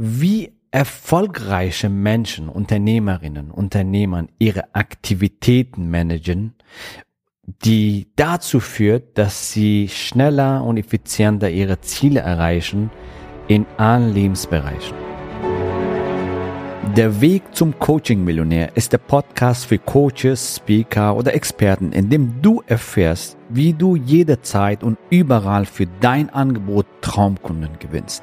wie erfolgreiche Menschen, Unternehmerinnen, Unternehmern ihre Aktivitäten managen, die dazu führt, dass sie schneller und effizienter ihre Ziele erreichen in allen Lebensbereichen. Der Weg zum Coaching-Millionär ist der Podcast für Coaches, Speaker oder Experten, in dem du erfährst, wie du jederzeit und überall für dein Angebot Traumkunden gewinnst.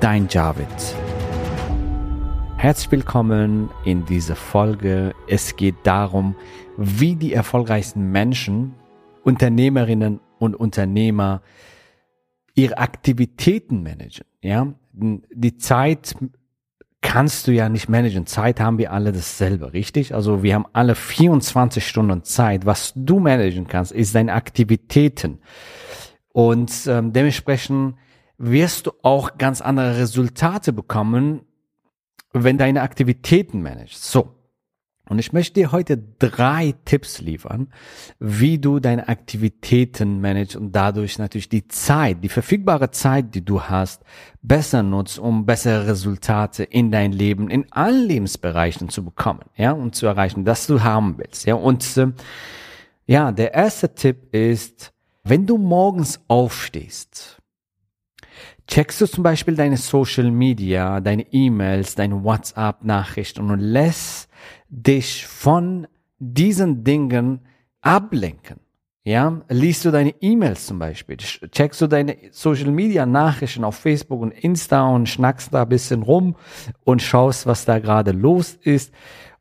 Dein Javid. Herzlich willkommen in dieser Folge. Es geht darum, wie die erfolgreichsten Menschen Unternehmerinnen und Unternehmer ihre Aktivitäten managen. Ja, die Zeit kannst du ja nicht managen. Zeit haben wir alle dasselbe, richtig? Also wir haben alle 24 Stunden Zeit. Was du managen kannst, ist deine Aktivitäten. Und ähm, dementsprechend wirst du auch ganz andere Resultate bekommen, wenn deine Aktivitäten managst. So. Und ich möchte dir heute drei Tipps liefern, wie du deine Aktivitäten managst und dadurch natürlich die Zeit, die verfügbare Zeit, die du hast, besser nutzt, um bessere Resultate in dein Leben, in allen Lebensbereichen zu bekommen, ja, und zu erreichen, dass du haben willst, ja. Und äh, ja, der erste Tipp ist, wenn du morgens aufstehst, checkst du zum Beispiel deine Social Media, deine E-Mails, deine WhatsApp-Nachrichten und lässt dich von diesen Dingen ablenken. Ja, liest du deine E-Mails zum Beispiel, checkst du deine Social Media Nachrichten auf Facebook und Insta und schnackst da ein bisschen rum und schaust, was da gerade los ist.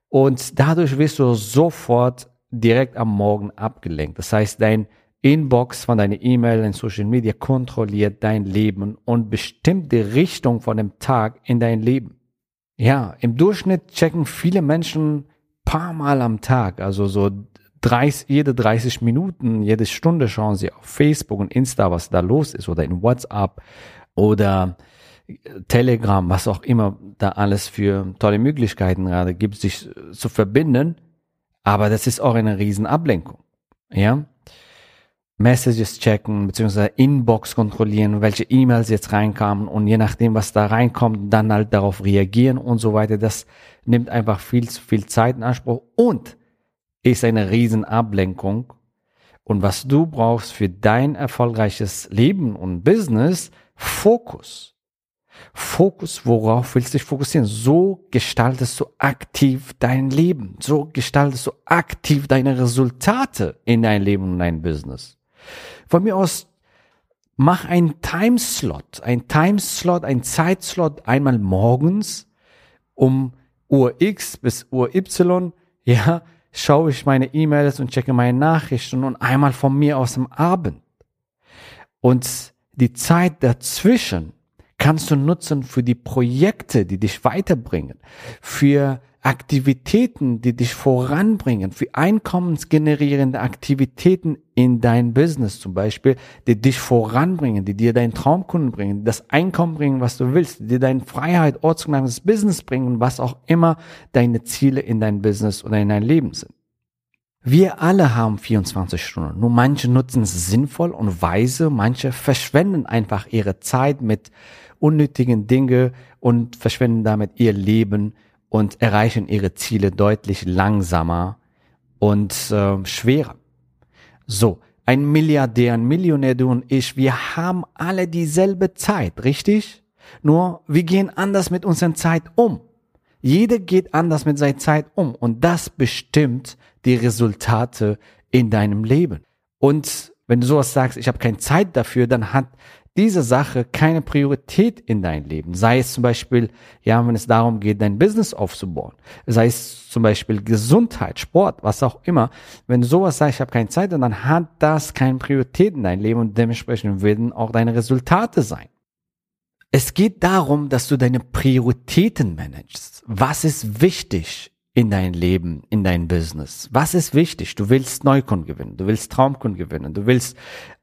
Und dadurch wirst du sofort direkt am Morgen abgelenkt. Das heißt, dein Inbox von deiner E-Mail in Social Media kontrolliert dein Leben und bestimmt die Richtung von dem Tag in dein Leben. Ja, im Durchschnitt checken viele Menschen paar Mal am Tag, also so 30, jede 30 Minuten, jede Stunde schauen sie auf Facebook und Insta, was da los ist oder in WhatsApp oder Telegram, was auch immer da alles für tolle Möglichkeiten gerade gibt, sich zu verbinden. Aber das ist auch eine Riesenablenkung. Ja. Messages checken, beziehungsweise Inbox kontrollieren, welche E-Mails jetzt reinkamen und je nachdem, was da reinkommt, dann halt darauf reagieren und so weiter. Das nimmt einfach viel zu viel Zeit in Anspruch und ist eine Riesenablenkung. Und was du brauchst für dein erfolgreiches Leben und Business, Fokus. Fokus, worauf willst du dich fokussieren? So gestaltest du aktiv dein Leben. So gestaltest du aktiv deine Resultate in dein Leben und dein Business. Von mir aus mach ein Timeslot, ein Timeslot, ein Zeitslot einmal morgens um Uhr X bis Uhr Y, ja, schaue ich meine E-Mails und checke meine Nachrichten und einmal von mir aus am Abend. Und die Zeit dazwischen kannst du nutzen für die Projekte, die dich weiterbringen, für Aktivitäten, die dich voranbringen, für einkommensgenerierende Aktivitäten in dein Business zum Beispiel, die dich voranbringen, die dir deinen Traumkunden bringen, das Einkommen bringen, was du willst, die dir deine Freiheit, ortsgenanntes Business bringen, was auch immer deine Ziele in dein Business oder in dein Leben sind. Wir alle haben 24 Stunden. Nur manche nutzen es sinnvoll und weise, manche verschwenden einfach ihre Zeit mit unnötigen Dinge und verschwenden damit ihr Leben und erreichen ihre Ziele deutlich langsamer und äh, schwerer. So, ein Milliardär, ein Millionär, du und ich, wir haben alle dieselbe Zeit, richtig? Nur wir gehen anders mit unserer Zeit um. Jeder geht anders mit seiner Zeit um und das bestimmt die Resultate in deinem Leben. Und wenn du sowas sagst, ich habe keine Zeit dafür, dann hat diese Sache keine Priorität in dein Leben. Sei es zum Beispiel, ja, wenn es darum geht, dein Business aufzubauen. Sei es zum Beispiel Gesundheit, Sport, was auch immer. Wenn du sowas sagst, ich habe keine Zeit, dann hat das keine Priorität in dein Leben und dementsprechend werden auch deine Resultate sein. Es geht darum, dass du deine Prioritäten managst. Was ist wichtig in dein Leben, in dein Business? Was ist wichtig? Du willst Neukunden gewinnen, du willst Traumkunden gewinnen, du willst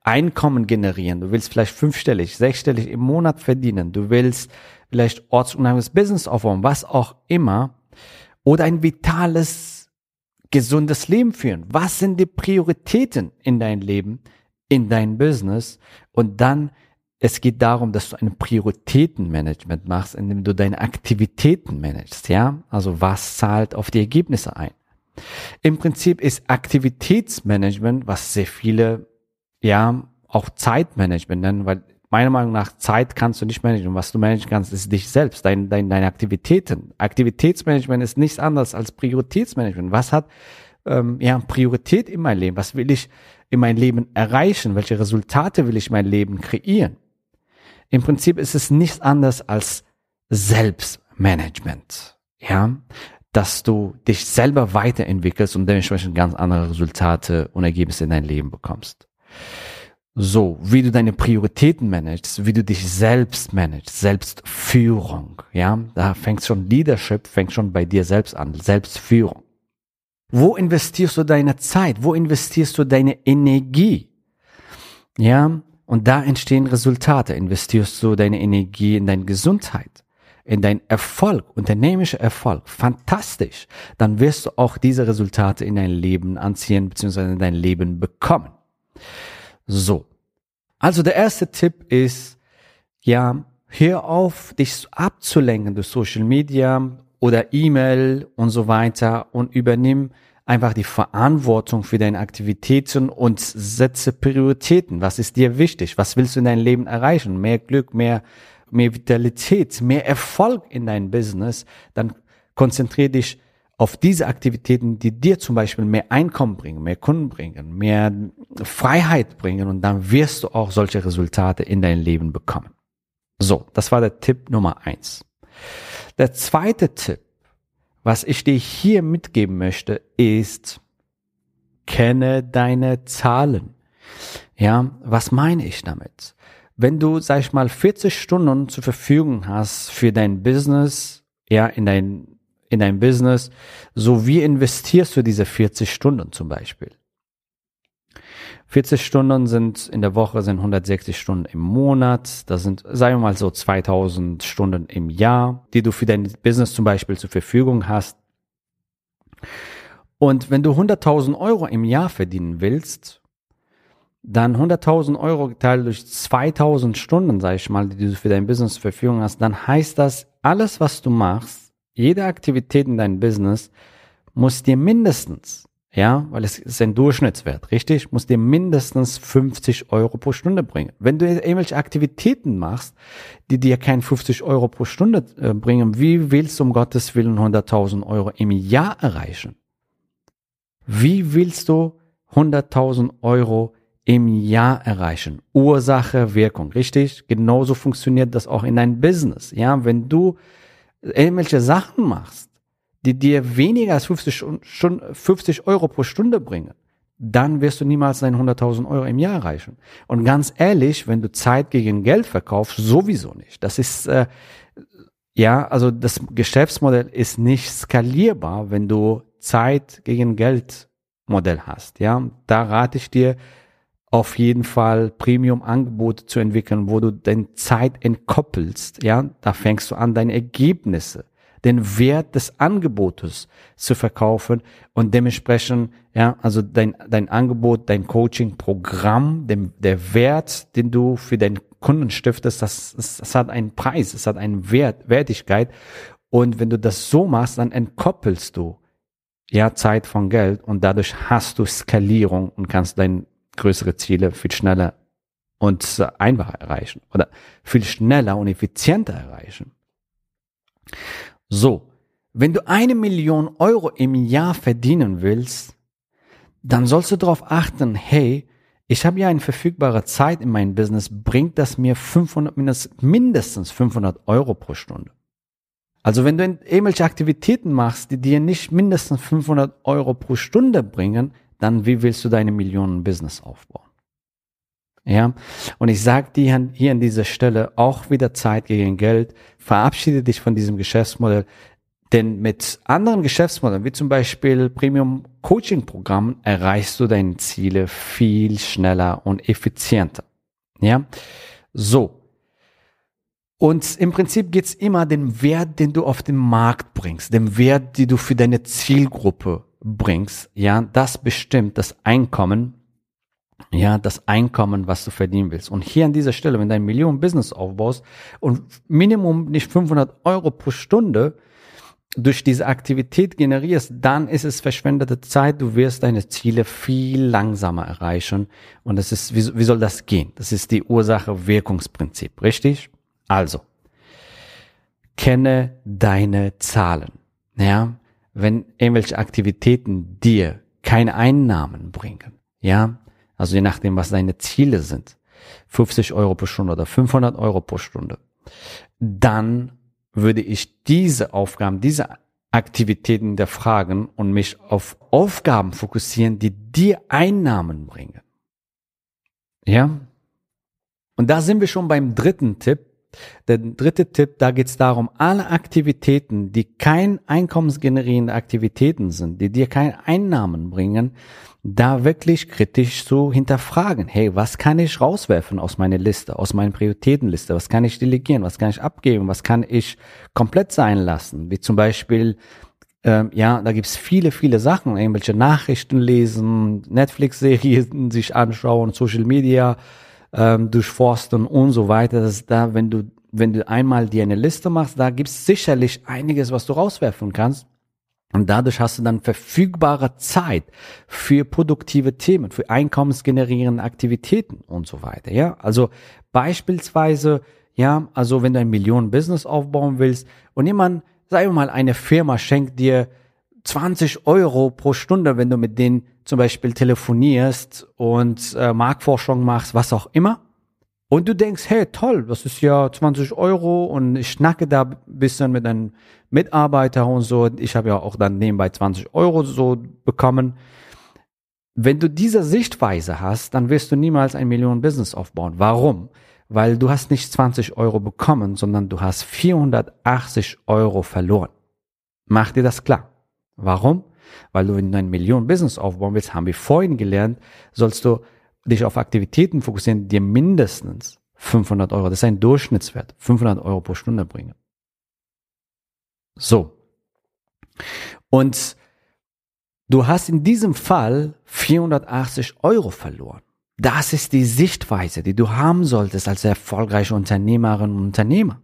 Einkommen generieren, du willst vielleicht fünfstellig, sechsstellig im Monat verdienen, du willst vielleicht ortsunabhängiges Business aufbauen, was auch immer, oder ein vitales, gesundes Leben führen. Was sind die Prioritäten in dein Leben, in dein Business? Und dann es geht darum, dass du ein Prioritätenmanagement machst, indem du deine Aktivitäten managst, ja? Also was zahlt auf die Ergebnisse ein? Im Prinzip ist Aktivitätsmanagement, was sehr viele, ja, auch Zeitmanagement nennen, weil meiner Meinung nach Zeit kannst du nicht managen. Was du managen kannst, ist dich selbst, dein, dein, deine Aktivitäten. Aktivitätsmanagement ist nichts anderes als Prioritätsmanagement. Was hat ähm, ja Priorität in meinem Leben? Was will ich in meinem Leben erreichen? Welche Resultate will ich in meinem Leben kreieren? Im Prinzip ist es nichts anderes als Selbstmanagement. Ja, dass du dich selber weiterentwickelst und dementsprechend ganz andere Resultate und Ergebnisse in dein Leben bekommst. So, wie du deine Prioritäten managst, wie du dich selbst managst, Selbstführung, ja, da fängt schon Leadership, fängt schon bei dir selbst an, Selbstführung. Wo investierst du deine Zeit? Wo investierst du deine Energie? Ja, und da entstehen Resultate. Investierst du deine Energie in deine Gesundheit, in deinen Erfolg, unternehmerischer Erfolg. Fantastisch. Dann wirst du auch diese Resultate in dein Leben anziehen, beziehungsweise in dein Leben bekommen. So. Also der erste Tipp ist, ja, hör auf, dich abzulenken durch Social Media oder E-Mail und so weiter und übernimm einfach die Verantwortung für deine Aktivitäten und setze Prioritäten. Was ist dir wichtig? Was willst du in deinem Leben erreichen? Mehr Glück, mehr, mehr Vitalität, mehr Erfolg in deinem Business. Dann konzentriere dich auf diese Aktivitäten, die dir zum Beispiel mehr Einkommen bringen, mehr Kunden bringen, mehr Freiheit bringen und dann wirst du auch solche Resultate in dein Leben bekommen. So, das war der Tipp Nummer eins. Der zweite Tipp was ich dir hier mitgeben möchte, ist, kenne deine Zahlen. Ja, was meine ich damit? Wenn du, sag ich mal, 40 Stunden zur Verfügung hast für dein Business, ja, in dein, in dein Business, so wie investierst du diese 40 Stunden zum Beispiel? 40 Stunden sind in der Woche sind 160 Stunden im Monat. Das sind, sagen wir mal so 2000 Stunden im Jahr, die du für dein Business zum Beispiel zur Verfügung hast. Und wenn du 100.000 Euro im Jahr verdienen willst, dann 100.000 Euro geteilt durch 2000 Stunden, sag ich mal, die du für dein Business zur Verfügung hast, dann heißt das, alles, was du machst, jede Aktivität in deinem Business, muss dir mindestens ja, weil es ist ein Durchschnittswert, richtig? Muss dir mindestens 50 Euro pro Stunde bringen. Wenn du irgendwelche Aktivitäten machst, die dir kein 50 Euro pro Stunde äh, bringen, wie willst du um Gottes Willen 100.000 Euro im Jahr erreichen? Wie willst du 100.000 Euro im Jahr erreichen? Ursache, Wirkung, richtig? Genauso funktioniert das auch in deinem Business. Ja, wenn du irgendwelche Sachen machst, die dir weniger als 50, Stunden, 50 Euro pro Stunde bringen, dann wirst du niemals deine 100.000 Euro im Jahr erreichen. Und ganz ehrlich, wenn du Zeit gegen Geld verkaufst, sowieso nicht. Das ist, äh, ja, also das Geschäftsmodell ist nicht skalierbar, wenn du Zeit gegen Geld Modell hast. Ja, da rate ich dir auf jeden Fall Premium-Angebote zu entwickeln, wo du deine Zeit entkoppelst. Ja, da fängst du an, deine Ergebnisse den Wert des Angebotes zu verkaufen und dementsprechend, ja, also dein, dein Angebot, dein Coaching-Programm, dem, der Wert, den du für deinen Kunden stiftest, das, das, das hat einen Preis, es hat einen Wert, Wertigkeit. Und wenn du das so machst, dann entkoppelst du ja Zeit von Geld und dadurch hast du Skalierung und kannst deine größere Ziele viel schneller und einfacher erreichen oder viel schneller und effizienter erreichen. So, wenn du eine Million Euro im Jahr verdienen willst, dann sollst du darauf achten, hey, ich habe ja eine verfügbare Zeit in meinem Business, bringt das mir 500, mindestens 500 Euro pro Stunde. Also wenn du irgendwelche Aktivitäten machst, die dir nicht mindestens 500 Euro pro Stunde bringen, dann wie willst du deine Millionen Business aufbauen? Ja, und ich sage dir hier an dieser Stelle auch wieder Zeit gegen Geld. Verabschiede dich von diesem Geschäftsmodell. Denn mit anderen Geschäftsmodellen, wie zum Beispiel Premium Coaching Programmen, erreichst du deine Ziele viel schneller und effizienter. Ja, so. Und im Prinzip geht's immer den Wert, den du auf den Markt bringst, den Wert, den du für deine Zielgruppe bringst. Ja, das bestimmt das Einkommen, ja, das Einkommen, was du verdienen willst. Und hier an dieser Stelle, wenn du ein Millionen-Business aufbaust und Minimum nicht 500 Euro pro Stunde durch diese Aktivität generierst, dann ist es verschwendete Zeit. Du wirst deine Ziele viel langsamer erreichen. Und das ist, wie, wie soll das gehen? Das ist die Ursache-Wirkungsprinzip, richtig? Also, kenne deine Zahlen. Ja, wenn irgendwelche Aktivitäten dir keine Einnahmen bringen, ja, also je nachdem, was deine Ziele sind, 50 Euro pro Stunde oder 500 Euro pro Stunde, dann würde ich diese Aufgaben, diese Aktivitäten der Fragen und mich auf Aufgaben fokussieren, die dir Einnahmen bringen. Ja? Und da sind wir schon beim dritten Tipp. Der dritte Tipp, da geht es darum, alle Aktivitäten, die kein einkommensgenerierende Aktivitäten sind, die dir keine Einnahmen bringen, da wirklich kritisch zu hinterfragen. Hey, was kann ich rauswerfen aus meiner Liste, aus meiner Prioritätenliste? Was kann ich delegieren? Was kann ich abgeben? Was kann ich komplett sein lassen? Wie zum Beispiel, ähm, ja, da gibt's viele, viele Sachen, irgendwelche Nachrichten lesen, Netflix-Serien sich anschauen, Social Media ähm, durchforsten und so weiter. Das da, wenn du, wenn du einmal dir eine Liste machst, da gibt's sicherlich einiges, was du rauswerfen kannst. Und dadurch hast du dann verfügbare Zeit für produktive Themen, für einkommensgenerierende Aktivitäten und so weiter. Ja, also beispielsweise, ja, also wenn du ein Millionen-Business aufbauen willst und jemand, sagen wir mal, eine Firma schenkt dir 20 Euro pro Stunde, wenn du mit denen zum Beispiel telefonierst und äh, Marktforschung machst, was auch immer. Und du denkst, hey, toll, das ist ja 20 Euro und ich schnacke da ein bisschen mit einem Mitarbeiter und so. Ich habe ja auch dann nebenbei 20 Euro so bekommen. Wenn du diese Sichtweise hast, dann wirst du niemals ein Millionen-Business aufbauen. Warum? Weil du hast nicht 20 Euro bekommen, sondern du hast 480 Euro verloren. Mach dir das klar. Warum? Weil du, wenn du ein Millionen-Business aufbauen willst, haben wir vorhin gelernt, sollst du dich auf Aktivitäten fokussieren, die mindestens 500 Euro, das ist ein Durchschnittswert, 500 Euro pro Stunde bringen. So. Und du hast in diesem Fall 480 Euro verloren. Das ist die Sichtweise, die du haben solltest als erfolgreiche Unternehmerin und Unternehmer.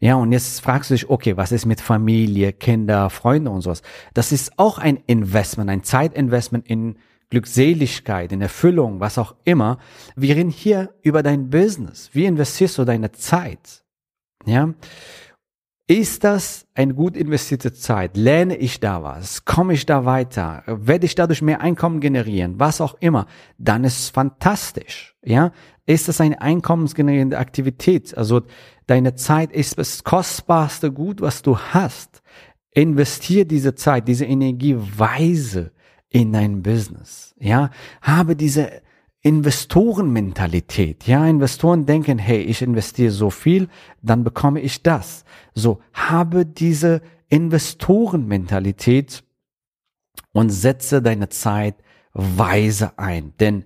Ja, und jetzt fragst du dich, okay, was ist mit Familie, Kinder, Freunde und sowas? Das ist auch ein Investment, ein Zeitinvestment in Glückseligkeit, in Erfüllung, was auch immer. Wir reden hier über dein Business. Wie investierst du deine Zeit? Ja. Ist das eine gut investierte Zeit? Lerne ich da was? Komme ich da weiter? Werde ich dadurch mehr Einkommen generieren? Was auch immer? Dann ist es fantastisch. Ja? Ist das eine einkommensgenerierende Aktivität? Also deine Zeit ist das kostbarste Gut, was du hast. Investier diese Zeit, diese Energie weise in dein Business. Ja? Habe diese Investorenmentalität. Ja, Investoren denken, hey, ich investiere so viel, dann bekomme ich das. So, habe diese Investorenmentalität und setze deine Zeit weise ein. Denn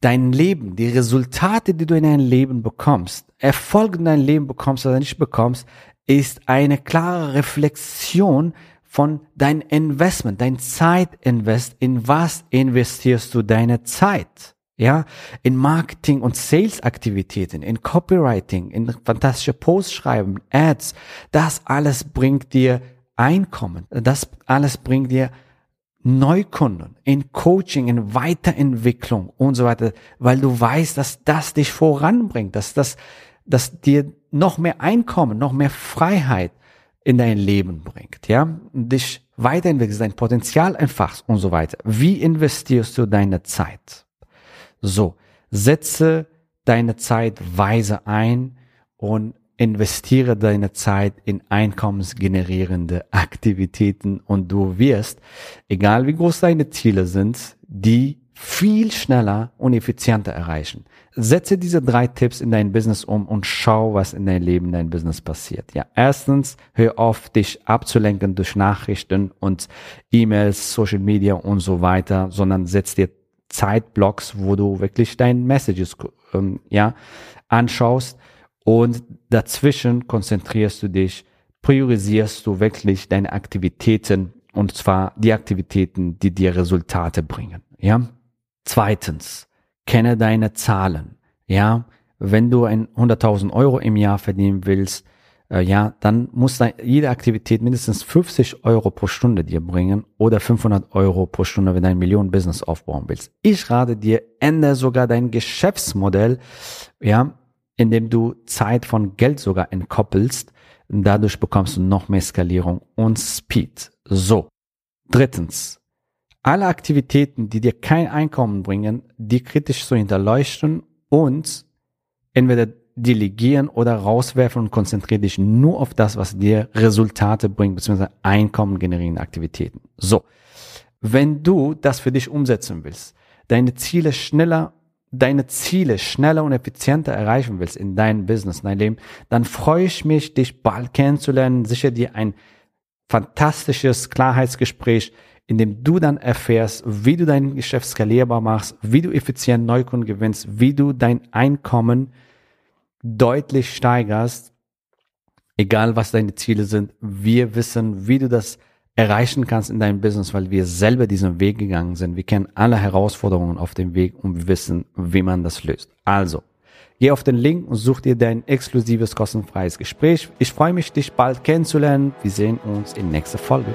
dein Leben, die Resultate, die du in deinem Leben bekommst, Erfolg in deinem Leben bekommst oder nicht bekommst, ist eine klare Reflexion von dein Investment, dein Zeitinvest. In was investierst du deine Zeit? ja, in Marketing und Sales Aktivitäten, in Copywriting, in fantastische Posts schreiben, Ads, das alles bringt dir Einkommen, das alles bringt dir Neukunden, in Coaching, in Weiterentwicklung und so weiter, weil du weißt, dass das dich voranbringt, dass das, dass dir noch mehr Einkommen, noch mehr Freiheit in dein Leben bringt, ja, dich weiterentwickelst, dein Potenzial entfachst und so weiter. Wie investierst du deine Zeit? So, setze deine Zeit weise ein und investiere deine Zeit in einkommensgenerierende Aktivitäten und du wirst, egal wie groß deine Ziele sind, die viel schneller und effizienter erreichen. Setze diese drei Tipps in dein Business um und schau, was in dein Leben, in dein Business passiert. Ja, erstens, hör auf, dich abzulenken durch Nachrichten und E-Mails, Social Media und so weiter, sondern setz dir Zeitblocks, wo du wirklich deine Messages, ähm, ja, anschaust und dazwischen konzentrierst du dich, priorisierst du wirklich deine Aktivitäten und zwar die Aktivitäten, die dir Resultate bringen. Ja. Zweitens, kenne deine Zahlen. Ja. Wenn du ein 100.000 Euro im Jahr verdienen willst, äh, ja, dann muss da jede Aktivität mindestens 50 Euro pro Stunde dir bringen oder 500 Euro pro Stunde, wenn du ein Millionen-Business aufbauen willst. Ich rate dir, ändere sogar dein Geschäftsmodell, ja, indem du Zeit von Geld sogar entkoppelst. Dadurch bekommst du noch mehr Skalierung und Speed. So. Drittens. Alle Aktivitäten, die dir kein Einkommen bringen, die kritisch zu hinterleuchten und entweder delegieren oder rauswerfen und konzentriere dich nur auf das, was dir Resultate bringt, beziehungsweise Einkommen generierende Aktivitäten. So. Wenn du das für dich umsetzen willst, deine Ziele schneller deine Ziele schneller und effizienter erreichen willst in deinem Business, in deinem Leben, dann freue ich mich, dich bald kennenzulernen, sicher dir ein fantastisches Klarheitsgespräch, in dem du dann erfährst, wie du dein Geschäft skalierbar machst, wie du effizient Neukunden gewinnst, wie du dein Einkommen deutlich steigerst, egal was deine Ziele sind. Wir wissen, wie du das erreichen kannst in deinem Business, weil wir selber diesen Weg gegangen sind. Wir kennen alle Herausforderungen auf dem Weg und wir wissen, wie man das löst. Also, geh auf den Link und such dir dein exklusives kostenfreies Gespräch. Ich freue mich, dich bald kennenzulernen. Wir sehen uns in nächster Folge.